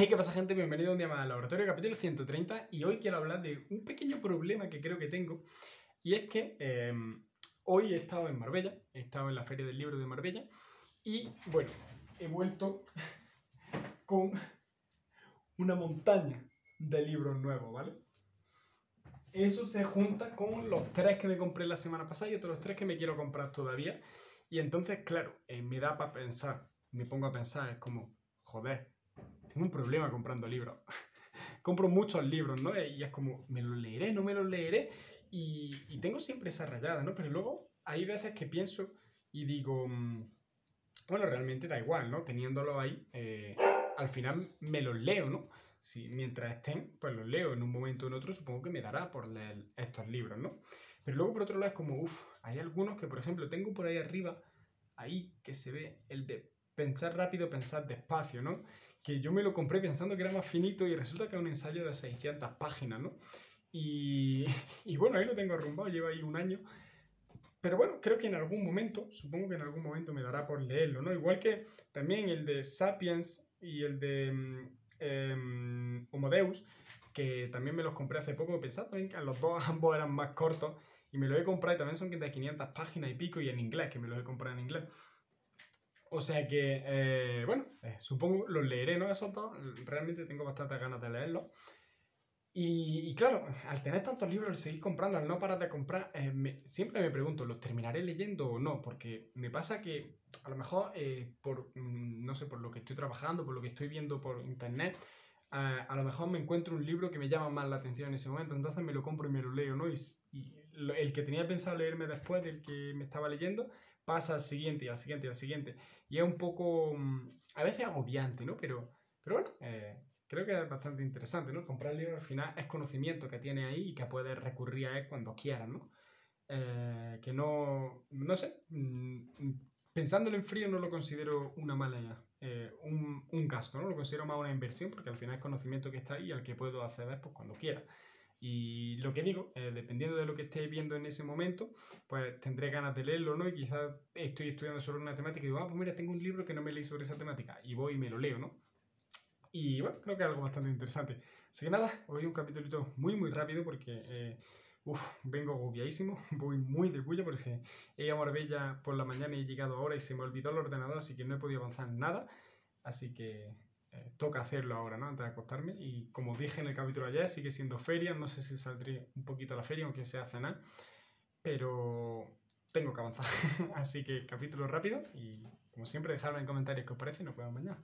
Hey, ¿qué pasa gente? Bienvenido un día más al laboratorio capítulo 130 y hoy quiero hablar de un pequeño problema que creo que tengo y es que eh, hoy he estado en Marbella, he estado en la Feria del Libro de Marbella y bueno, he vuelto con una montaña de libros nuevos, ¿vale? Eso se junta con los tres que me compré la semana pasada y otros tres que me quiero comprar todavía y entonces, claro, eh, me da para pensar, me pongo a pensar, es como, joder, tengo un problema comprando libros. Compro muchos libros, ¿no? Y es como, ¿me los leeré? ¿No me los leeré? Y, tengo siempre esa rayada, ¿no? Pero luego hay veces que pienso y digo, mm, bueno, realmente da igual, ¿no? Teniéndolos ahí, eh, al final me los leo, ¿no? Si mientras estén, pues los leo en un momento o en otro, supongo que me dará por leer estos libros, ¿no? Pero luego por otro lado es como, uff, hay algunos que, por ejemplo, tengo por ahí arriba, ahí que se ve el de pensar rápido, pensar despacio, ¿no? que yo me lo compré pensando que era más finito y resulta que es un ensayo de 600 páginas, ¿no? Y, y bueno, ahí lo tengo arrumbado, lleva ahí un año. Pero bueno, creo que en algún momento, supongo que en algún momento me dará por leerlo, ¿no? Igual que también el de Sapiens y el de um, Homo Deus, que también me los compré hace poco, pensando que los dos ambos eran más cortos y me los he comprado y también son de 500 páginas y pico y en inglés, que me los he comprado en inglés. O sea que, eh, bueno, eh, supongo los leeré, ¿no? Esos dos, realmente tengo bastantes ganas de leerlos. Y, claro, al tener tantos libros, al seguir comprando, al no parar de comprar, eh, siempre me pregunto, ¿los terminaré leyendo o no? Porque me pasa que a lo mejor, por, mm, no sé, por lo que estoy trabajando, por lo que estoy viendo por internet, a lo mejor me encuentro un libro que me llama más la atención en ese momento, entonces me lo compro y me lo leo, ¿no? Y, y el que tenía pensado leerme después del que me estaba leyendo, pasa al siguiente y al siguiente y al siguiente. Y es un poco, mm, a veces agobiante, ¿no? Pero, pero bueno, eh, creo que es bastante interesante, ¿no? Comprar el libro al final es conocimiento que tiene ahí y que puedes recurrir a él cuando quieras, ¿no? Eh, que no, no sé, mm, pensándolo en frío no lo considero una mala, eh, un, un, gasto, ¿no? Lo considero más una inversión porque al final es conocimiento que está ahí y al que puedo acceder pues, cuando quiera. Y lo que digo, eh, dependiendo de lo que esté viendo en ese momento, pues tendré ganas de leerlo, ¿no? Y quizás estoy estudiando sobre una temática y digo, ah, pues mira, tengo un libro que no me leí sobre esa temática. Y voy y me lo leo, ¿no? Y bueno, creo que es algo bastante interesante. Así que nada, hoy un capítulo muy, muy rápido porque, eh, uff, vengo agobiadísimo, voy muy de bulla porque he ido a Marbella por la mañana y he llegado ahora y se me olvidó el ordenador, así que no he podido avanzar nada. Así que eh, toca hacerlo ahora, ¿no? Antes de acostarme. Y como dije en el capítulo ayer, sigue siendo feria. No sé si saldré un poquito a la feria, aunque sea a cenar. Pero tengo que avanzar. Así que capítulo rápido. Y como siempre, dejadme en comentarios qué os parece y nos vemos mañana.